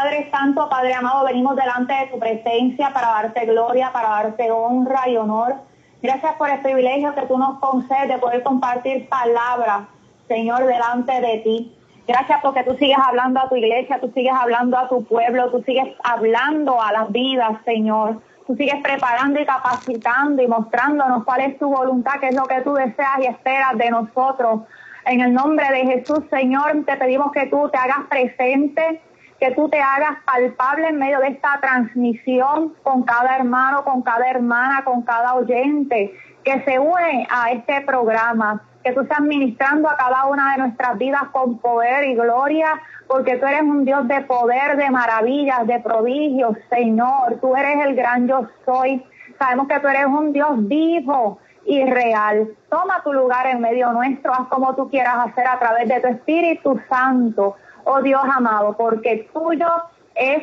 Padre Santo, Padre amado, venimos delante de tu presencia para darte gloria, para darte honra y honor. Gracias por el privilegio que tú nos concedes de poder compartir palabras, Señor, delante de ti. Gracias porque tú sigues hablando a tu iglesia, tú sigues hablando a tu pueblo, tú sigues hablando a las vidas, Señor. Tú sigues preparando y capacitando y mostrándonos cuál es tu voluntad, qué es lo que tú deseas y esperas de nosotros. En el nombre de Jesús, Señor, te pedimos que tú te hagas presente, que tú te hagas palpable en medio de esta transmisión con cada hermano, con cada hermana, con cada oyente que se une a este programa que tú estás ministrando a cada una de nuestras vidas con poder y gloria, porque tú eres un Dios de poder, de maravillas, de prodigios, Señor. Tú eres el gran yo soy. Sabemos que tú eres un Dios vivo y real. Toma tu lugar en medio nuestro, haz como tú quieras hacer a través de tu Espíritu Santo, oh Dios amado, porque tuyo es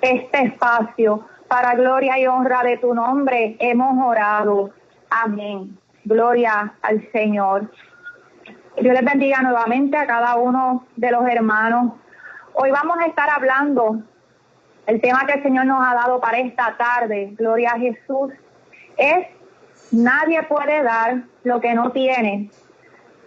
este espacio. Para gloria y honra de tu nombre hemos orado. Amén. Gloria al Señor. Dios les bendiga nuevamente a cada uno de los hermanos. Hoy vamos a estar hablando el tema que el Señor nos ha dado para esta tarde, Gloria a Jesús, es nadie puede dar lo que no tiene.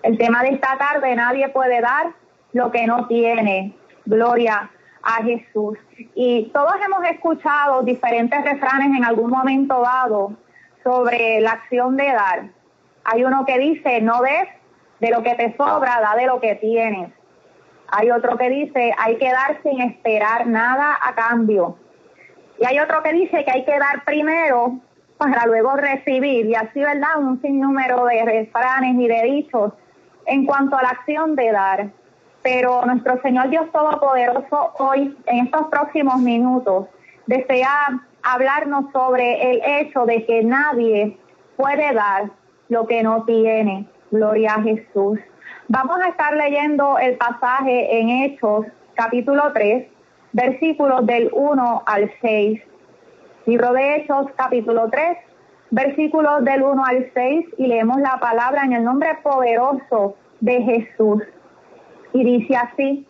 El tema de esta tarde, nadie puede dar lo que no tiene. Gloria a Jesús. Y todos hemos escuchado diferentes refranes en algún momento dado sobre la acción de dar. Hay uno que dice, no des de lo que te sobra, da de lo que tienes. Hay otro que dice, hay que dar sin esperar nada a cambio. Y hay otro que dice que hay que dar primero para luego recibir. Y así, ¿verdad? Un sinnúmero de refranes y de dichos en cuanto a la acción de dar. Pero nuestro Señor Dios Todopoderoso hoy, en estos próximos minutos, desea hablarnos sobre el hecho de que nadie puede dar lo que no tiene. Gloria a Jesús. Vamos a estar leyendo el pasaje en Hechos, capítulo 3, versículos del 1 al 6. Libro de Hechos, capítulo 3, versículos del 1 al 6, y leemos la palabra en el nombre poderoso de Jesús. Y dice así,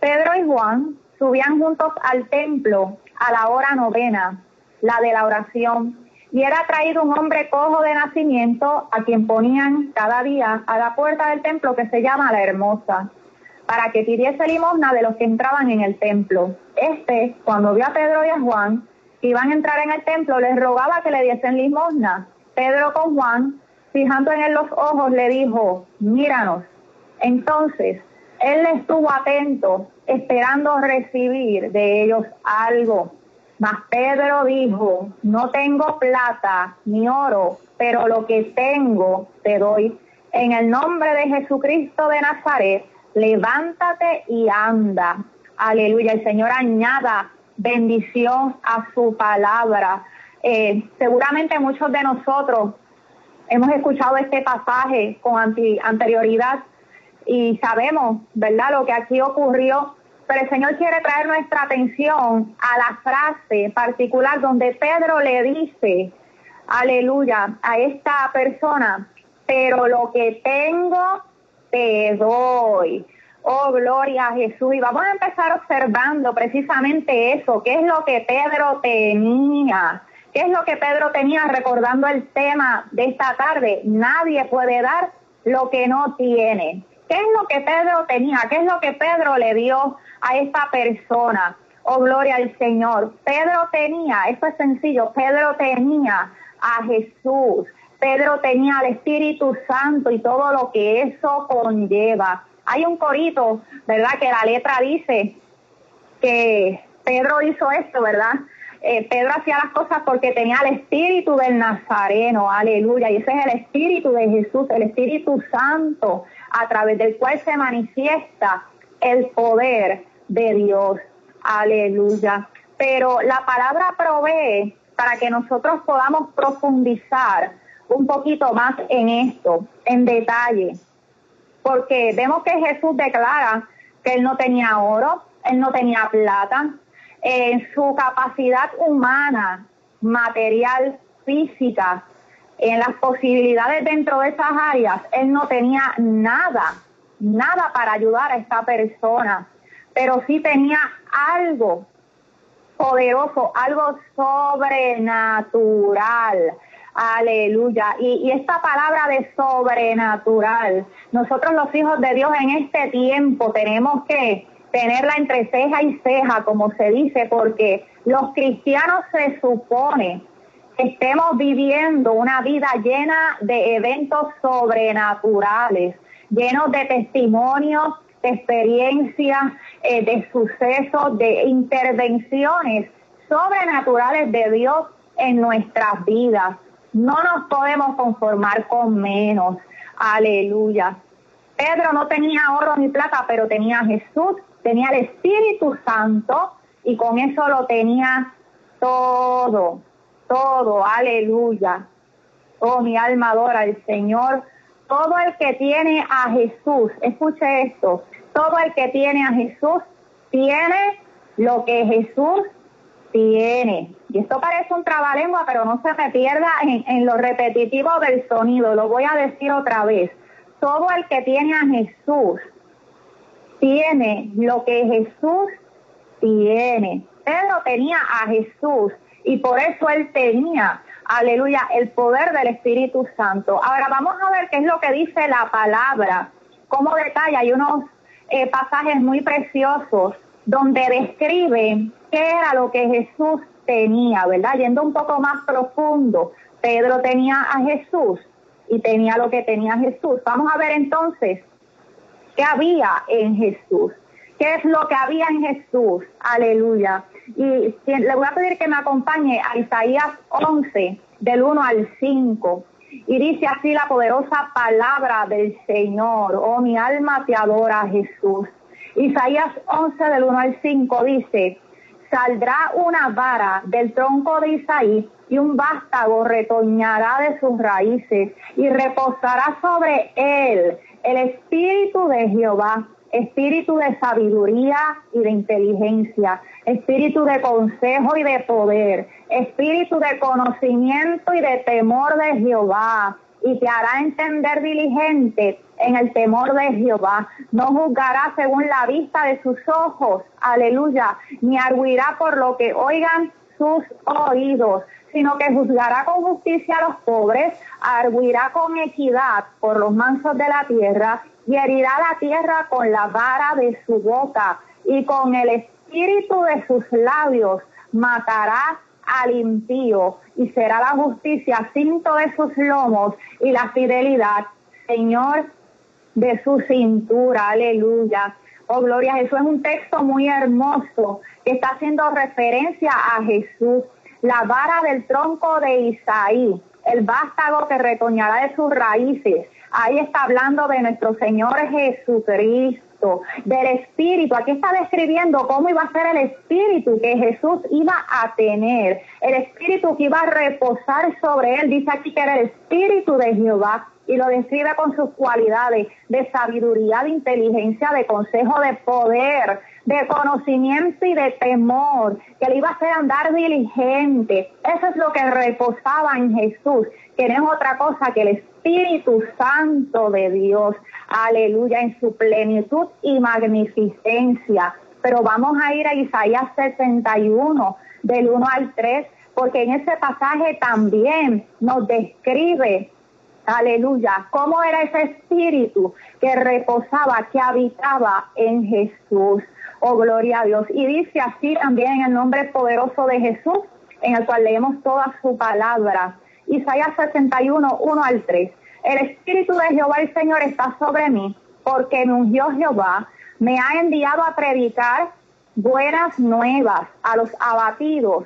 Pedro y Juan subían juntos al templo a la hora novena, la de la oración y era traído un hombre cojo de nacimiento a quien ponían cada día a la puerta del templo que se llama la Hermosa, para que pidiese limosna de los que entraban en el templo. Este, cuando vio a Pedro y a Juan que iban a entrar en el templo, les rogaba que le diesen limosna. Pedro con Juan, fijando en él los ojos, le dijo, míranos. Entonces, él estuvo atento, esperando recibir de ellos algo. Mas Pedro dijo, no tengo plata ni oro, pero lo que tengo te doy. En el nombre de Jesucristo de Nazaret, levántate y anda. Aleluya. El Señor añada bendición a su palabra. Eh, seguramente muchos de nosotros hemos escuchado este pasaje con anterioridad y sabemos, ¿verdad?, lo que aquí ocurrió pero el Señor quiere traer nuestra atención a la frase particular donde Pedro le dice, aleluya, a esta persona, pero lo que tengo te doy. Oh, gloria a Jesús. Y vamos a empezar observando precisamente eso, qué es lo que Pedro tenía. ¿Qué es lo que Pedro tenía recordando el tema de esta tarde? Nadie puede dar lo que no tiene. ¿Qué es lo que Pedro tenía? ¿Qué es lo que Pedro le dio a esta persona? Oh, gloria al Señor. Pedro tenía, esto es sencillo, Pedro tenía a Jesús. Pedro tenía al Espíritu Santo y todo lo que eso conlleva. Hay un corito, ¿verdad? Que la letra dice que Pedro hizo esto, ¿verdad? Eh, Pedro hacía las cosas porque tenía el espíritu del Nazareno, aleluya, y ese es el espíritu de Jesús, el Espíritu Santo, a través del cual se manifiesta el poder de Dios, aleluya. Pero la palabra provee para que nosotros podamos profundizar un poquito más en esto, en detalle, porque vemos que Jesús declara que él no tenía oro, él no tenía plata, en su capacidad humana, material, física, en las posibilidades dentro de esas áreas, él no tenía nada, nada para ayudar a esta persona. pero sí tenía algo poderoso, algo sobrenatural. Aleluya. Y, y, esta palabra de sobrenatural, nosotros los hijos de Dios en este tiempo tenemos que tenerla entre ceja y ceja, como se dice, porque los cristianos se supone estemos viviendo una vida llena de eventos sobrenaturales, llenos de testimonios, de experiencias, eh, de sucesos, de intervenciones sobrenaturales de Dios en nuestras vidas. No nos podemos conformar con menos. Aleluya. Pedro no tenía oro ni plata, pero tenía Jesús, tenía el Espíritu Santo y con eso lo tenía todo, todo. Aleluya. Oh, mi alma adora al Señor. Todo el que tiene a Jesús, escuche esto, todo el que tiene a Jesús tiene lo que Jesús tiene. Y esto parece un trabalengua, pero no se me pierda en, lo repetitivo del sonido. Lo voy a decir otra vez. Todo el que tiene a Jesús tiene lo que Jesús tiene. Pedro tenía a Jesús y por eso él tenía, aleluya, el poder del Espíritu Santo. Ahora vamos a ver qué es lo que dice la palabra, cómo detalla. Hay unos eh, pasajes muy preciosos donde describe qué era lo que Jesús tenía, ¿verdad? Yendo un poco más profundo, Pedro tenía a Jesús y tenía lo que tenía Jesús. Vamos a ver entonces qué había en Jesús. ¿Qué es lo que había en Jesús? Aleluya. Y le voy a pedir que me acompañe a Isaías 11, del 1 al 5. Y dice así la poderosa palabra del Señor. Oh, mi alma te adora, Jesús. Isaías 11 del 1 al 5 dice, saldrá una vara del tronco de Isaí y un vástago retoñará de sus raíces y reposará sobre él el espíritu de Jehová, espíritu de sabiduría y de inteligencia, espíritu de consejo y de poder, espíritu de conocimiento y de temor de Jehová y te hará entender diligente en el temor de Jehová. No juzgará según la vista de sus ojos, aleluya, ni arguirá por lo que oigan sus oídos, sino que juzgará con justicia a los pobres, arguirá con equidad por los mansos de la tierra y herirá la tierra con la vara de su boca y con el espíritu de sus labios matará al impío y será la justicia cinto de sus lomos y la fidelidad, Señor, de su cintura. Aleluya. Oh, gloria Eso es un texto muy hermoso que está haciendo referencia a Jesús. La vara del tronco de Isaí, el vástago que retoñará de sus raíces. Ahí está hablando de nuestro Señor Jesucristo del Espíritu. Aquí está describiendo cómo iba a ser el Espíritu que Jesús iba a tener, el Espíritu que iba a reposar sobre él. Dice aquí que era el Espíritu de Jehová y lo describe con sus cualidades de sabiduría, de inteligencia, de consejo, de poder, de conocimiento y de temor, que le iba a hacer andar diligente. Eso es lo que reposaba en Jesús, que no es otra cosa que el Espíritu Santo de Dios, aleluya, en su plenitud y magnificencia. Pero vamos a ir a Isaías 61, del 1 al 3, porque en ese pasaje también nos describe Aleluya. ¿Cómo era ese espíritu que reposaba, que habitaba en Jesús? Oh, gloria a Dios. Y dice así también en el nombre poderoso de Jesús, en el cual leemos toda su palabra. Isaías 61, 1 al 3. El Espíritu de Jehová el Señor está sobre mí, porque me ungió Jehová, me ha enviado a predicar buenas nuevas a los abatidos,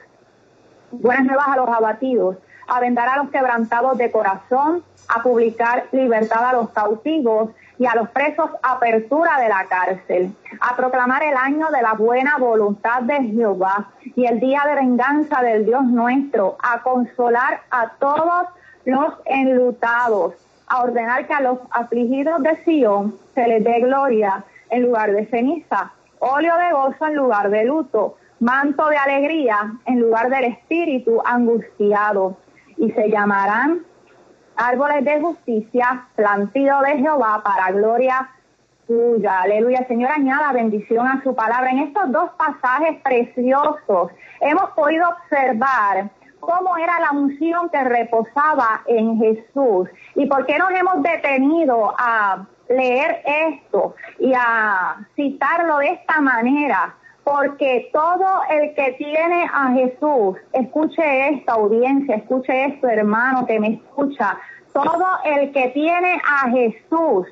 buenas nuevas a los abatidos, a vendar a los quebrantados de corazón, a publicar libertad a los cautivos y a los presos apertura de la cárcel, a proclamar el año de la buena voluntad de Jehová y el día de venganza del Dios nuestro, a consolar a todos los enlutados, a ordenar que a los afligidos de Sion se les dé gloria en lugar de ceniza, óleo de gozo en lugar de luto, manto de alegría en lugar del espíritu angustiado y se llamarán árboles de justicia, plantío de Jehová para gloria Aleluya, aleluya. Señor, añada bendición a su palabra. En estos dos pasajes preciosos hemos podido observar cómo era la unción que reposaba en Jesús y por qué nos hemos detenido a leer esto y a citarlo de esta manera. Porque todo el que tiene a Jesús, escuche esta audiencia, escuche esto hermano que me escucha, todo el que tiene a Jesús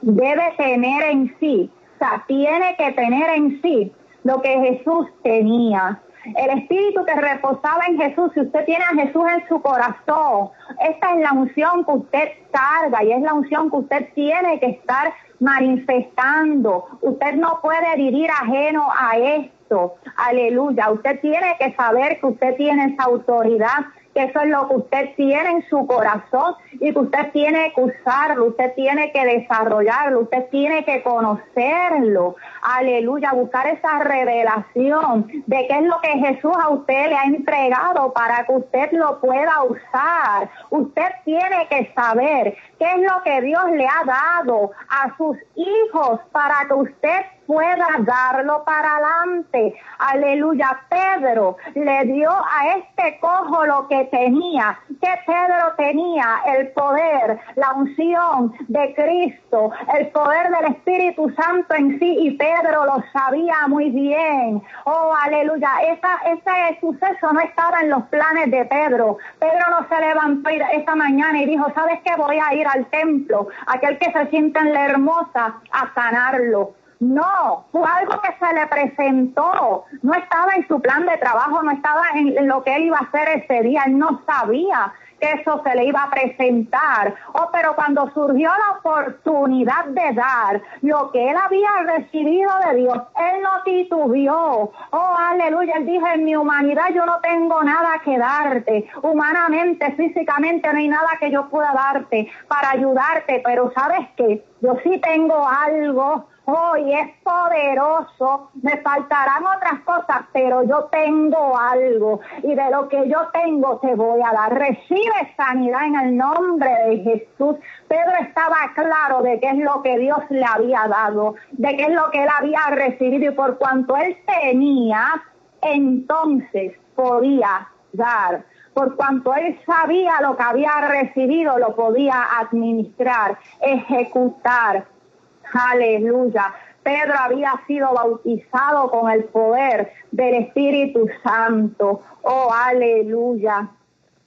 debe tener en sí, o sea, tiene que tener en sí lo que Jesús tenía. El espíritu que reposaba en Jesús, si usted tiene a Jesús en su corazón, esta es la unción que usted carga y es la unción que usted tiene que estar manifestando. Usted no puede vivir ajeno a esto. Aleluya. Usted tiene que saber que usted tiene esa autoridad que eso es lo que usted tiene en su corazón y que usted tiene que usarlo, usted tiene que desarrollarlo, usted tiene que conocerlo. Aleluya, buscar esa revelación de qué es lo que Jesús a usted le ha entregado para que usted lo pueda usar. Usted tiene que saber qué es lo que Dios le ha dado a sus hijos para que usted pueda darlo para adelante. Aleluya. Pedro le dio a este cojo lo que tenía. Que Pedro tenía el poder, la unción de Cristo, el poder del Espíritu Santo en sí y Pedro lo sabía muy bien. Oh, aleluya. Esa, ese suceso no estaba en los planes de Pedro. Pedro no se levantó esta mañana y dijo, ¿sabes qué? Voy a ir al templo, aquel que se sienta en la hermosa, a sanarlo. No, fue algo que se le presentó. No estaba en su plan de trabajo, no estaba en lo que él iba a hacer ese día. Él no sabía que eso se le iba a presentar. Oh, pero cuando surgió la oportunidad de dar lo que él había recibido de Dios, él no titubeó. Oh, aleluya. Él dijo, en mi humanidad yo no tengo nada que darte. Humanamente, físicamente, no hay nada que yo pueda darte para ayudarte. Pero sabes qué? Yo sí tengo algo hoy es poderoso, me faltarán otras cosas, pero yo tengo algo y de lo que yo tengo te voy a dar. Recibe sanidad en el nombre de Jesús. Pedro estaba claro de qué es lo que Dios le había dado, de qué es lo que él había recibido y por cuanto él tenía, entonces podía dar por cuanto él sabía lo que había recibido, lo podía administrar, ejecutar. Aleluya. Pedro había sido bautizado con el poder del Espíritu Santo. Oh, aleluya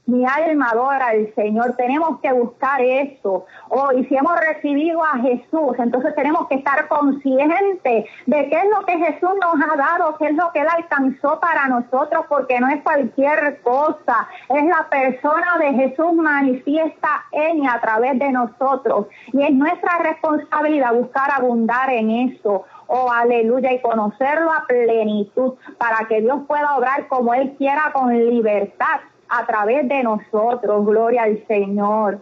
mi alma adora al Señor. Tenemos que buscar eso. Oh, y si hemos recibido a Jesús, entonces tenemos que estar conscientes de qué es lo que Jesús nos ha dado, qué es lo que Él alcanzó para nosotros, porque no es cualquier cosa. Es la persona de Jesús manifiesta en y a través de nosotros. Y es nuestra responsabilidad buscar abundar en eso. Oh, aleluya, y conocerlo a plenitud para que Dios pueda obrar como Él quiera con libertad a través de nosotros. Gloria al Señor.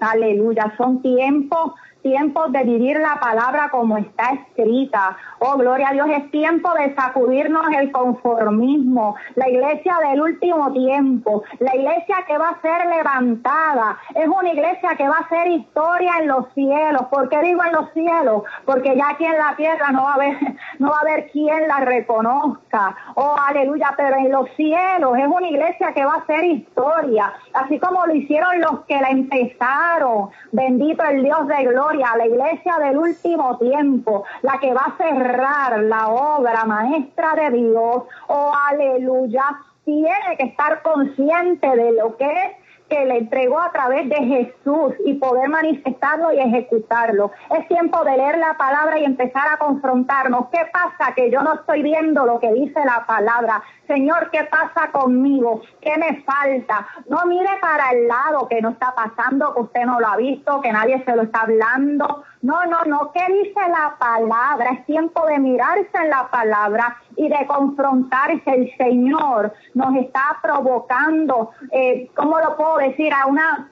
Aleluya. Son tiempos tiempo de vivir la palabra como está escrita. Oh, gloria a Dios, es tiempo de sacudirnos el conformismo. La iglesia del último tiempo, la iglesia que va a ser levantada, es una iglesia que va a ser historia en los cielos. ¿Por qué digo en los cielos? Porque ya aquí en la tierra no va a haber, no va a haber quien la reconozca. Oh, aleluya, pero en los cielos es una iglesia que va a ser historia, así como lo hicieron los que la empezaron. Bendito el Dios de gloria la iglesia del último tiempo, la que va a cerrar la obra maestra de Dios, oh aleluya, tiene que estar consciente de lo que es que le entregó a través de Jesús y poder manifestarlo y ejecutarlo. Es tiempo de leer la palabra y empezar a confrontarnos. ¿Qué pasa que yo no estoy viendo lo que dice la palabra? Señor, ¿qué pasa conmigo? ¿Qué me falta? No mire para el lado que no está pasando, que usted no lo ha visto, que nadie se lo está hablando. No, no, no. ¿Qué dice la palabra? Es tiempo de mirarse en la palabra y de confrontarse. El Señor nos está provocando, eh, ¿cómo lo puedo decir? A una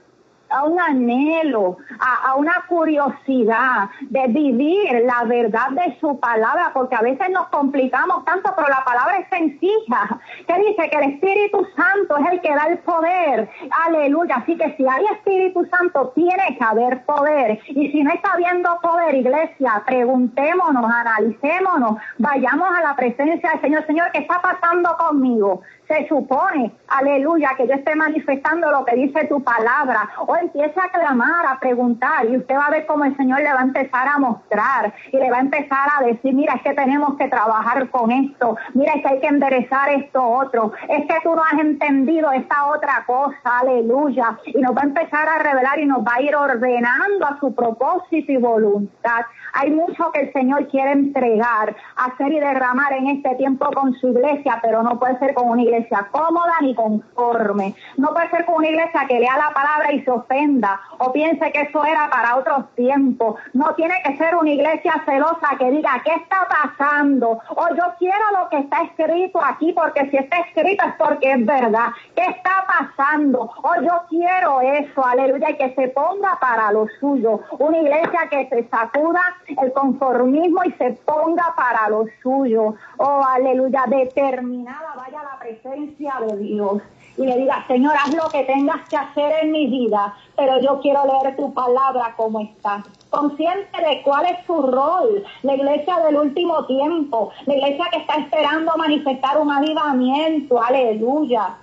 a un anhelo, a, una curiosidad de vivir la verdad de su palabra, porque a veces nos complicamos tanto, pero la palabra es sencilla, que dice que el Espíritu Santo es el que da el poder. Aleluya. Así que si hay Espíritu Santo, tiene que haber poder. Y si no está habiendo poder, iglesia, preguntémonos, analicémonos, vayamos a la presencia del Señor. Señor, ¿qué está pasando conmigo? Se supone, aleluya, que yo esté manifestando lo que dice tu palabra. O empiece a clamar, a preguntar, y usted va a ver cómo el Señor le va a empezar a mostrar y le va a empezar a decir, mira, es que tenemos que trabajar con esto, mira, es que hay que enderezar esto otro, es que tú no has entendido esta otra cosa, aleluya. Y nos va a empezar a revelar y nos va a ir ordenando a su propósito y voluntad. Hay mucho que el Señor quiere entregar, hacer y derramar en este tiempo con su iglesia, pero no puede ser con una iglesia cómoda ni conforme. No puede ser como una iglesia que lea la palabra y se ofenda o piense que eso era para otros tiempos. No tiene que ser una iglesia celosa que diga, ¿qué está pasando? O yo quiero lo que está escrito aquí porque si está escrito es porque es verdad. ¿Qué está pasando? O yo quiero eso, aleluya, y que se ponga para lo suyo. Una iglesia que se sacuda el conformismo y se ponga para lo suyo. Oh, aleluya, determinada vaya la presencia de Dios y le diga, Señor, haz lo que tengas que hacer en mi vida, pero yo quiero leer tu palabra como está. Consciente de cuál es su rol, la iglesia del último tiempo, la iglesia que está esperando manifestar un avivamiento, aleluya.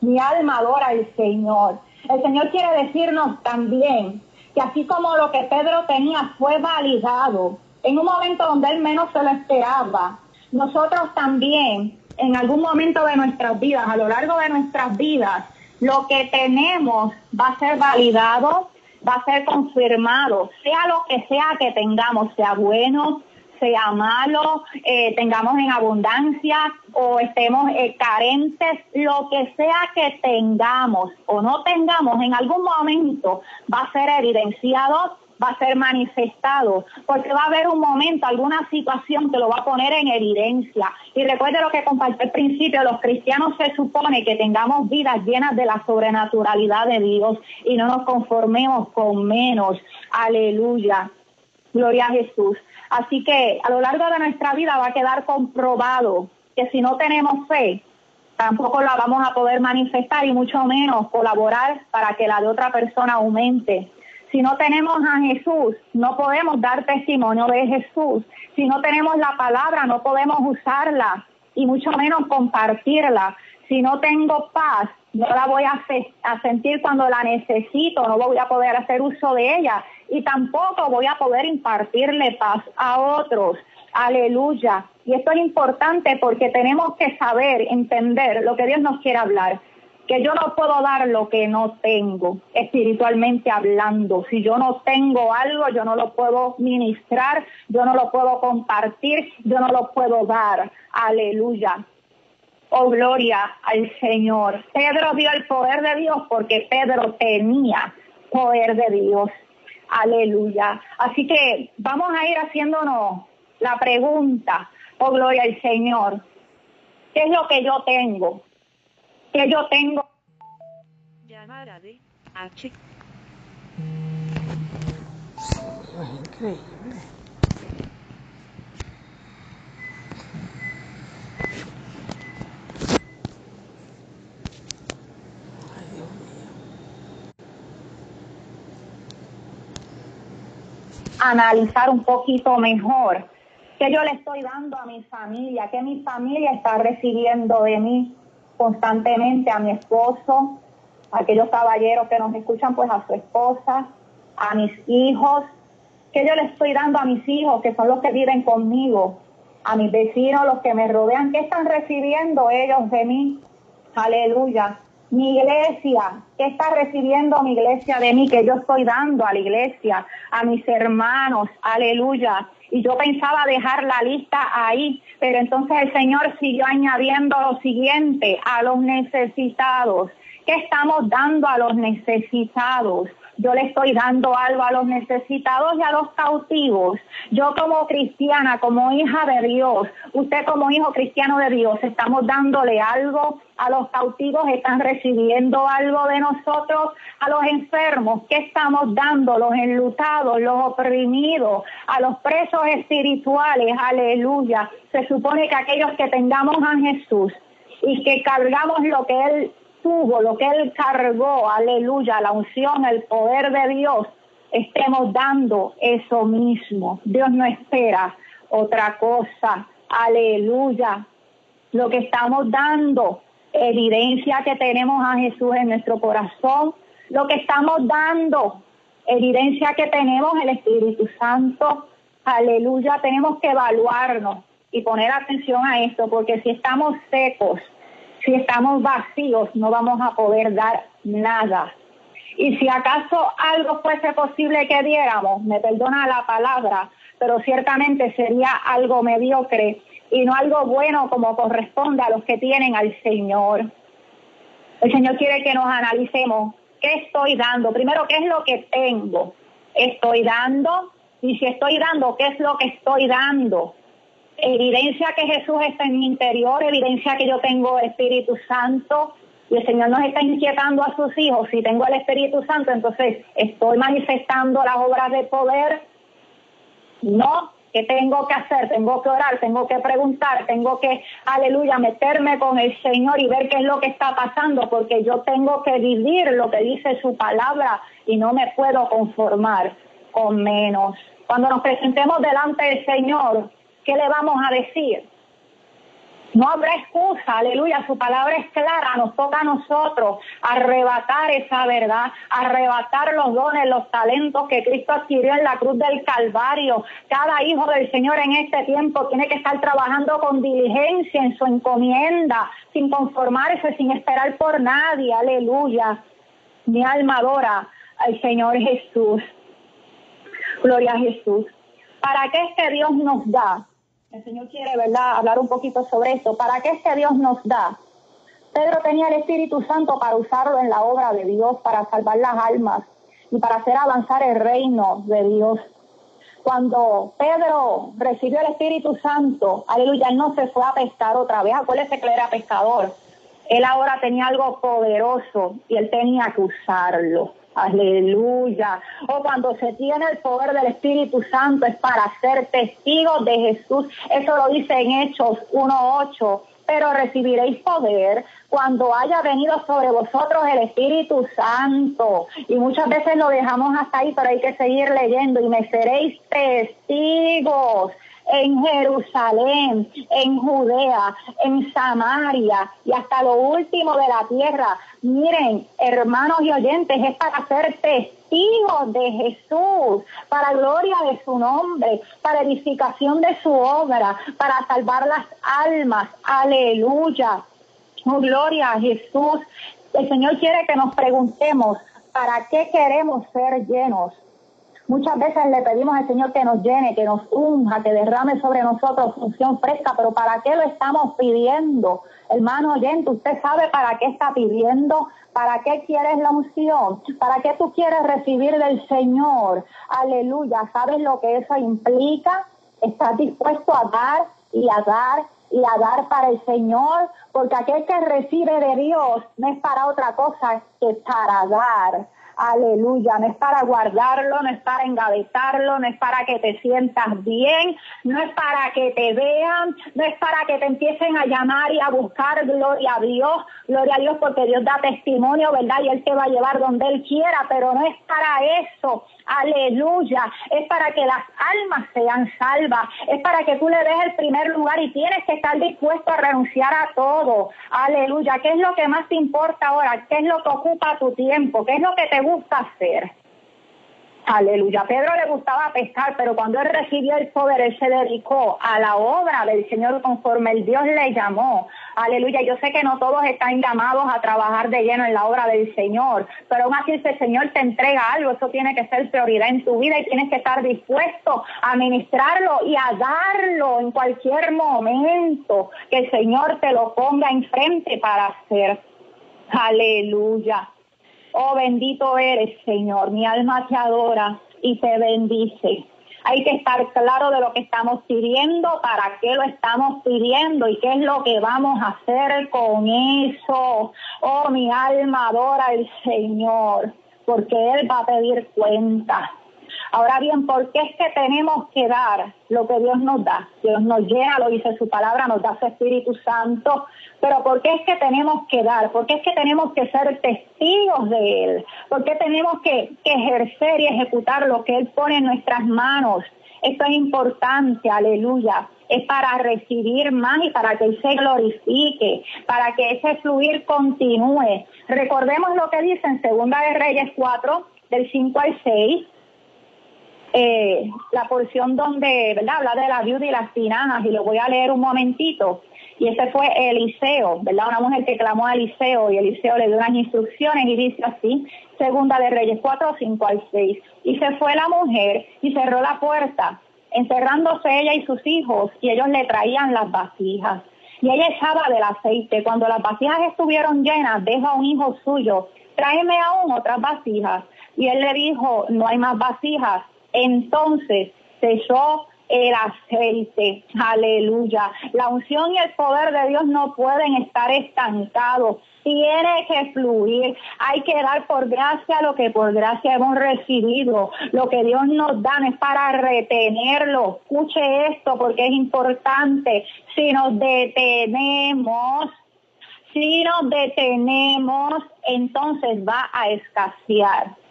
Mi alma adora al Señor. El Señor quiere decirnos también que así como lo que Pedro tenía fue validado en un momento donde él menos se lo esperaba, nosotros también en algún momento de nuestras vidas, a lo largo de nuestras vidas, lo que tenemos va a ser validado, va a ser confirmado, sea lo que sea que tengamos, sea bueno, sea malo, eh, tengamos en abundancia o estemos eh, carentes, lo que sea que tengamos o no tengamos, en algún momento va a ser evidenciado va a ser manifestado, porque va a haber un momento, alguna situación que lo va a poner en evidencia. Y recuerde lo que compartí al principio, los cristianos se supone que tengamos vidas llenas de la sobrenaturalidad de Dios y no nos conformemos con menos. Aleluya. Gloria a Jesús. Así que a lo largo de nuestra vida va a quedar comprobado que si no tenemos fe, tampoco la vamos a poder manifestar y mucho menos colaborar para que la de otra persona aumente. Si no tenemos a Jesús, no podemos dar testimonio de Jesús. Si no tenemos la palabra, no podemos usarla y mucho menos compartirla. Si no tengo paz, no la voy a, sentir cuando la necesito, no voy a poder hacer uso de ella y tampoco voy a poder impartirle paz a otros. Aleluya. Y esto es importante porque tenemos que saber, entender lo que Dios nos quiere hablar que yo no puedo dar lo que no tengo, espiritualmente hablando. Si yo no tengo algo, yo no lo puedo ministrar, yo no lo puedo compartir, yo no lo puedo dar. Aleluya. Oh, gloria al Señor. Pedro vio el poder de Dios porque Pedro tenía poder de Dios. Aleluya. Así que vamos a ir haciéndonos la pregunta. Oh, gloria al Señor. ¿Qué es lo que yo tengo? que yo tengo. Llamada de H. Increíble. Analizar un poquito mejor qué yo le estoy dando a mi familia, qué mi familia está recibiendo de mí, constantemente a mi esposo, a aquellos caballeros que nos escuchan, pues a su esposa, a mis hijos, que yo le estoy dando a mis hijos, que son los que viven conmigo, a mis vecinos, los que me rodean, ¿qué están recibiendo ellos de mí? Aleluya. Mi iglesia, ¿qué está recibiendo mi iglesia de mí? Que yo estoy dando a la iglesia, a mis hermanos, aleluya y yo pensaba dejar la lista ahí, pero entonces el Señor siguió añadiendo lo siguiente, a los necesitados ¿Qué estamos dando a los necesitados? Yo le estoy dando algo a los necesitados y a los cautivos. Yo como cristiana, como hija de Dios, usted como hijo cristiano de Dios, estamos dándole algo a los cautivos, están recibiendo algo de nosotros, a los enfermos, ¿qué estamos dando? Los enlutados, los oprimidos, a los presos espirituales, aleluya. Se supone que aquellos que tengamos a Jesús y que cargamos lo que Él lo que Él cargó, aleluya, la unción, el poder de Dios, estemos dando eso mismo. Dios no espera otra cosa, aleluya. Lo que estamos dando, evidencia que tenemos a Jesús en nuestro corazón, lo que estamos dando, evidencia que tenemos el Espíritu Santo, aleluya, tenemos que evaluarnos y poner atención a esto, porque si estamos secos, si estamos vacíos, no vamos a poder dar nada. Y si acaso algo fuese posible que diéramos, me perdona la palabra, pero ciertamente sería algo mediocre y no algo bueno como corresponde a los que tienen al Señor. El Señor quiere que nos analicemos qué estoy dando. Primero, qué es lo que tengo. Estoy dando. Y si estoy dando, ¿qué es lo que estoy dando? Evidencia que Jesús está en mi interior, evidencia que yo tengo Espíritu Santo y el Señor nos está inquietando a sus hijos. Si tengo el Espíritu Santo, entonces estoy manifestando las obras de poder. No, ¿qué tengo que hacer? Tengo que orar, tengo que preguntar, tengo que, aleluya, meterme con el Señor y ver qué es lo que está pasando, porque yo tengo que vivir lo que dice su palabra y no me puedo conformar con menos. Cuando nos presentemos delante del Señor, ¿qué le vamos a decir? No habrá excusa, aleluya, su palabra es clara, nos toca a nosotros arrebatar esa verdad, arrebatar los dones, los talentos que Cristo adquirió en la cruz del Calvario. Cada hijo del Señor en este tiempo tiene que estar trabajando con diligencia en su encomienda, sin conformarse, sin esperar por nadie, aleluya. Mi alma adora al Señor Jesús. Gloria a Jesús. ¿Para qué este Dios nos da? El Señor quiere, ¿verdad?, hablar un poquito sobre esto. ¿Para qué este Dios nos da? Pedro tenía el Espíritu Santo para usarlo en la obra de Dios, para salvar las almas y para hacer avanzar el reino de Dios. Cuando Pedro recibió el Espíritu Santo, aleluya, él no se fue a pescar otra vez. Acuérdese que él era pescador. Él ahora tenía algo poderoso y él tenía que usarlo. Aleluya. O cuando se tiene el poder del Espíritu Santo es para ser testigos de Jesús. Eso lo dice en Hechos 1.8. Pero recibiréis poder cuando haya venido sobre vosotros el Espíritu Santo. Y muchas veces lo dejamos hasta ahí, pero hay que seguir leyendo. Y me seréis testigos en Jerusalén, en Judea, en Samaria y hasta lo último de la tierra. Miren, hermanos y oyentes, es para ser testigos de Jesús, para gloria de su nombre, para edificación de su obra, para salvar las almas. Aleluya. Oh, gloria a Jesús. El Señor quiere que nos preguntemos, ¿para qué queremos ser llenos? Muchas veces le pedimos al Señor que nos llene, que nos unja, que derrame sobre nosotros función fresca, pero ¿para qué lo estamos pidiendo? Hermano oyente, ¿usted sabe para qué está pidiendo? ¿Para qué quieres la unción? ¿Para qué tú quieres recibir del Señor? Aleluya, ¿sabes lo que eso implica? ¿Estás dispuesto a dar y a dar y a dar para el Señor? Porque aquel que recibe de Dios no es para otra cosa que para dar. Aleluya, no es para guardarlo, no es para engavetarlo, no es para que te sientas bien, no es para que te vean, no es para que te empiecen a llamar y a buscar gloria a Dios, gloria a Dios porque Dios da testimonio, ¿verdad? Y Él te va a llevar donde Él quiera, pero no es para eso, aleluya, es para que las almas sean salvas, es para que tú le des el primer lugar y tienes que estar dispuesto a renunciar a todo, aleluya, ¿qué es lo que más te importa ahora? ¿Qué es lo que ocupa tu tiempo? ¿Qué es lo que te gusta hacer? Aleluya. Pedro le gustaba pescar, pero cuando él recibió el poder, él se dedicó a la obra del Señor conforme el Dios le llamó. Aleluya. Yo sé que no todos están llamados a trabajar de lleno en la obra del Señor, pero aún así el Señor te entrega algo, eso tiene que ser prioridad en tu vida y tienes que estar dispuesto a ministrarlo y a darlo en cualquier momento que el Señor te lo ponga enfrente para hacer. Aleluya. Oh, bendito eres, Señor. Mi alma te adora y te bendice. Hay que estar claro de lo que estamos pidiendo, para qué lo estamos pidiendo y qué es lo que vamos a hacer con eso. Oh, mi alma adora al Señor, porque Él va a pedir cuenta. Ahora bien, ¿por qué es que tenemos que dar lo que Dios nos da? Dios nos llena, lo dice su palabra, nos da su Espíritu Santo, pero ¿por qué es que tenemos que dar? ¿Por qué es que tenemos que ser testigos de Él? ¿Por qué tenemos que, ejercer y ejecutar lo que Él pone en nuestras manos? Esto es importante, aleluya. Es para recibir más y para que Él se glorifique, para que ese fluir continúe. Recordemos lo que dice en Segunda de Reyes 4, del 5 al 6 eh, la porción donde ¿verdad? habla de la viuda y las tinajas, y lo voy a leer un momentito. Y ese fue Eliseo, ¿verdad? Una mujer que clamó a Eliseo y Eliseo le dio unas instrucciones y dice así, segunda de Reyes 4, 5 al 6. Y se fue la mujer y cerró la puerta, encerrándose ella y sus hijos, y ellos le traían las vasijas. Y ella echaba del aceite. Cuando las vasijas estuvieron llenas, deja a un hijo suyo, tráeme aún otras vasijas. Y él le dijo, no hay más vasijas entonces cesó el aceite. Aleluya. La unción y el poder de Dios no pueden estar estancados. Tiene que fluir. Hay que dar por gracia lo que por gracia hemos recibido. Lo que Dios nos da es para retenerlo. Escuche esto porque es importante. Si nos detenemos, si nos detenemos, entonces va a escasear.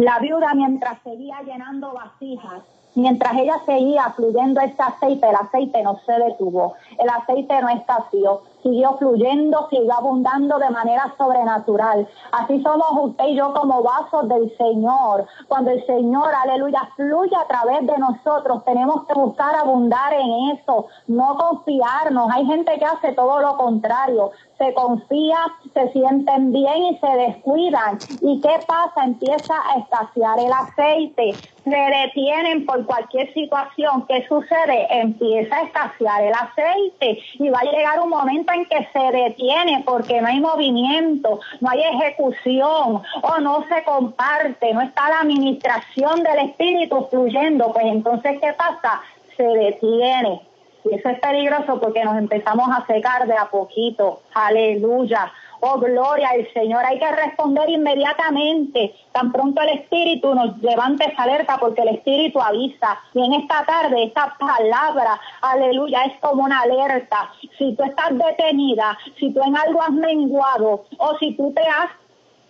La viuda mientras seguía llenando vasijas, mientras ella seguía fluyendo este aceite, el aceite no se detuvo, el aceite no escaseó, siguió fluyendo, siguió abundando de manera sobrenatural. Así somos usted y yo como vasos del Señor. Cuando el Señor, aleluya, fluye a través de nosotros, tenemos que buscar abundar en eso, no confiarnos. Hay gente que hace todo lo contrario, se confía, se sienten bien y se descuidan. ¿Y qué pasa? Empieza a escasear el aceite, se detienen por cualquier situación. ¿Qué sucede? Empieza a escasear el aceite y va a llegar un momento en que se detiene porque no hay movimiento, no hay ejecución o no se comparte, no está la administración del espíritu fluyendo. Pues entonces, ¿qué pasa? Se detiene y eso es peligroso porque nos empezamos a secar de a poquito. Aleluya. Oh, gloria al Señor. Hay que responder inmediatamente. Tan pronto el Espíritu nos levante esa alerta porque el Espíritu avisa. Y en esta tarde, esta palabra, aleluya, es como una alerta. Si tú estás detenida, si tú en algo has menguado o si tú te has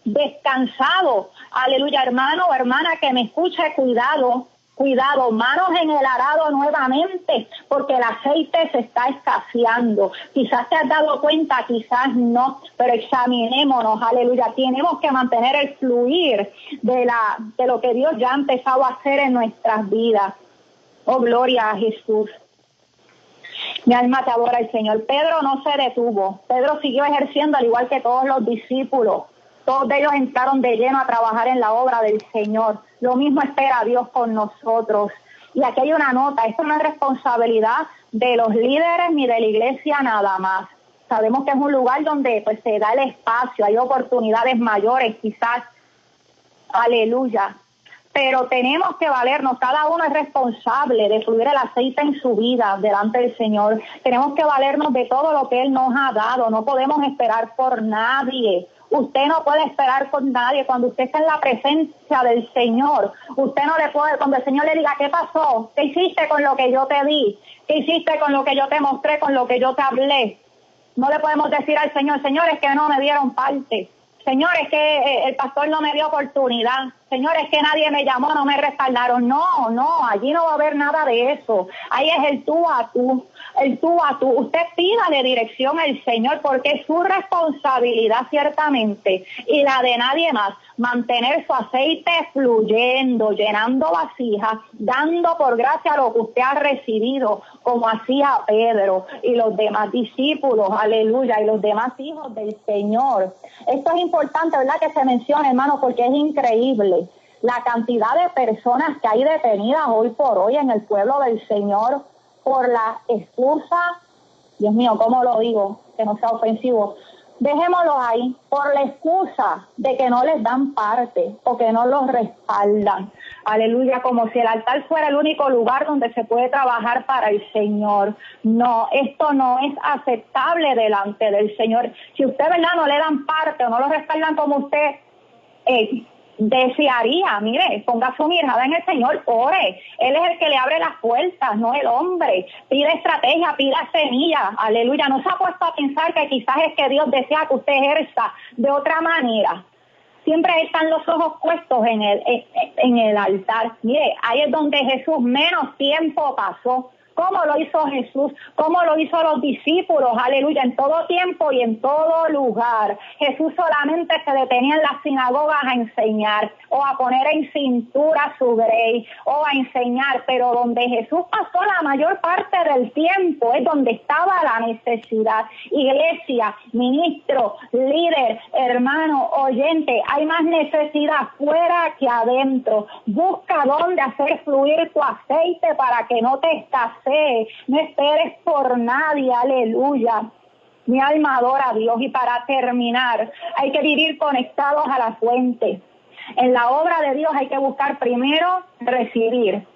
descansado, aleluya, hermano o hermana que me escuche, cuidado, Cuidado, manos en el arado nuevamente, porque el aceite se está escaseando. Quizás te has dado cuenta, quizás no, pero examinémonos, aleluya. Tenemos que mantener el fluir de, la, de lo que Dios ya ha empezado a hacer en nuestras vidas. Oh, gloria a Jesús. Mi alma te adora el Señor. Pedro no se detuvo. Pedro siguió ejerciendo al igual que todos los discípulos. Todos ellos entraron de lleno a trabajar en la obra del Señor. Lo mismo espera Dios con nosotros. Y aquí hay una nota, esto no es responsabilidad de los líderes ni de la iglesia nada más. Sabemos que es un lugar donde pues se da el espacio, hay oportunidades mayores quizás. Aleluya. Pero tenemos que valernos, cada uno es responsable de fluir el aceite en su vida delante del Señor. Tenemos que valernos de todo lo que Él nos ha dado, no podemos esperar por nadie. Usted no puede esperar con nadie. Cuando usted está en la presencia del Señor, usted no le puede, cuando el Señor le diga, ¿qué pasó? ¿Qué hiciste con lo que yo te di? ¿Qué hiciste con lo que yo te mostré, con lo que yo te hablé? No le podemos decir al Señor, Señor, es que no me dieron parte. Señor, es que eh, el pastor no me dio oportunidad. Señor, es que nadie me llamó, no me respaldaron. No, no, allí no va a haber nada de eso. Ahí es el tú a tú el tú a tú. Usted pídale dirección al Señor porque es su responsabilidad ciertamente y la de nadie más mantener su aceite fluyendo, llenando vasijas, dando por gracia lo que usted ha recibido, como hacía Pedro y los demás discípulos, aleluya, y los demás hijos del Señor. Esto es importante, ¿verdad? Que se mencione, hermano, porque es increíble la cantidad de personas que hay detenidas hoy por hoy en el pueblo del Señor por la excusa, Dios mío, ¿cómo lo digo? Que no sea ofensivo, Dejémoslo ahí por la excusa de que no les dan parte o que no los respaldan. Aleluya, como si el altar fuera el único lugar donde se puede trabajar para el Señor. No, esto no es aceptable delante del Señor. Si usted, ¿verdad?, no le dan parte o no lo respaldan como usted eh, desearía, mire, ponga su mirada en el Señor, ore. Él es el que le abre las puertas, no el hombre. Pide estrategia, pida semilla, aleluya. No se ha puesto a pensar que quizás es que Dios desea que usted ejerza de otra manera. Siempre están los ojos puestos en el, en el altar. Mire, ahí es donde Jesús menos tiempo pasó cómo lo hizo Jesús, cómo lo hizo los discípulos, aleluya, en todo tiempo y en todo lugar. Jesús solamente se detenía en las sinagogas a enseñar o a poner en cintura su grey o a enseñar, pero donde Jesús pasó la mayor parte del tiempo es donde estaba la necesidad. Iglesia, ministro, líder, hermano, oyente, hay más necesidad fuera que adentro. Busca dónde hacer fluir tu aceite para que no te escasee no esperes por nadie, aleluya. Mi alma adora a Dios y para terminar hay que vivir conectados a la fuente. En la obra de Dios hay que buscar primero recibir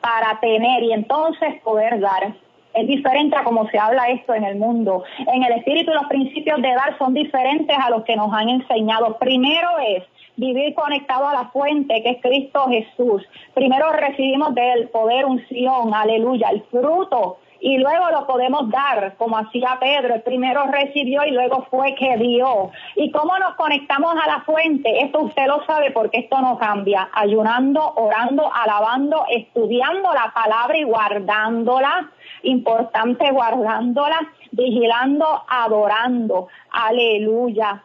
para tener y entonces poder dar. Es diferente a como se habla esto en el mundo. En el espíritu los principios de dar son diferentes a los que nos han enseñado. Primero es vivir conectado a la fuente que es Cristo Jesús. Primero recibimos del poder, unción, aleluya, el fruto y luego lo podemos dar, como hacía Pedro, el primero recibió y luego fue que dio. ¿Y cómo nos conectamos a la fuente? Esto usted lo sabe porque esto no cambia, ayunando, orando, alabando, estudiando la palabra y guardándola, importante guardándola, vigilando, adorando, aleluya.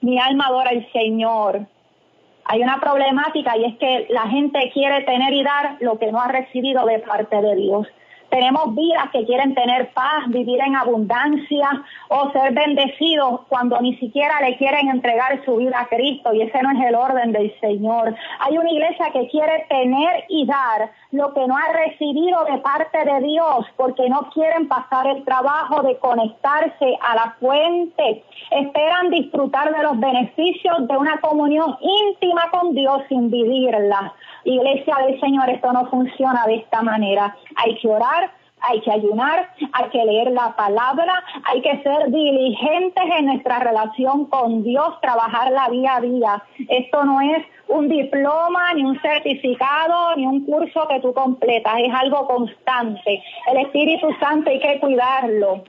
Mi alma adora al Señor hay una problemática y es que la gente quiere tener y dar lo que no ha recibido de parte de Dios. Tenemos vidas que quieren tener paz, vivir en abundancia o ser bendecidos cuando ni siquiera le quieren entregar su vida a Cristo y ese no es el orden del Señor. Hay una iglesia que quiere tener y dar lo que no ha recibido de parte de Dios porque no quieren pasar el trabajo de conectarse a la fuente. Esperan disfrutar de los beneficios de una comunión íntima con Dios sin vivirla. Iglesia del Señor, esto no funciona de esta manera. Hay que orar, hay que ayunar, hay que leer la palabra, hay que ser diligentes en nuestra relación con Dios, trabajarla día a día. Esto no es un diploma, ni un certificado, ni un curso que tú completas, es algo constante. El Espíritu Santo hay que cuidarlo.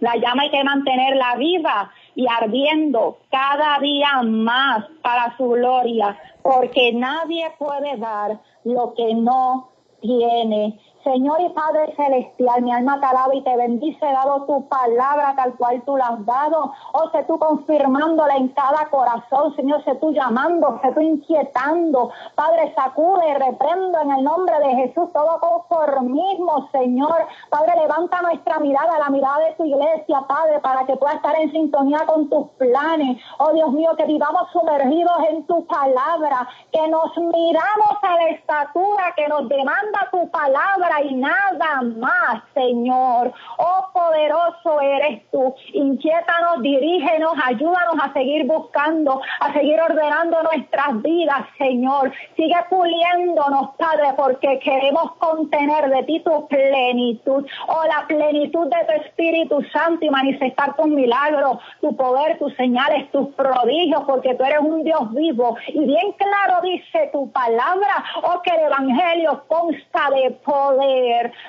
La llama hay que mantenerla viva y ardiendo cada día más para su gloria, porque nadie puede dar lo que no tiene. Señor y Padre Celestial, mi alma te alaba y te bendice, dado tu palabra tal cual tú la has dado. O sé tú confirmándola en cada corazón, Señor, sé tú llamando, sé tú inquietando. Padre, sacude y reprendo en el nombre de Jesús todo conformismo, Señor. Padre, levanta nuestra mirada, la mirada de tu iglesia, Padre, para que pueda estar en sintonía con tus planes. Oh Dios mío, que vivamos sumergidos en tu palabra, que nos miramos a la estatura que nos demanda tu palabra y nada más, Señor. Oh poderoso eres tú. Inquiétanos, dirígenos, ayúdanos a seguir buscando, a seguir ordenando nuestras vidas, Señor. Sigue puliéndonos, Padre, porque queremos contener de ti tu plenitud. Oh, la plenitud de tu Espíritu Santo y manifestar tus milagros, tu poder, tus señales, tus prodigios, porque tú eres un Dios vivo. Y bien claro dice tu palabra, oh, que el Evangelio consta de poder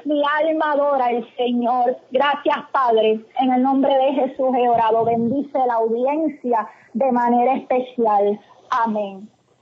mi alma adora al Señor. Gracias, Padre. En el nombre de Jesús he orado. Bendice la audiencia de manera especial. Amén.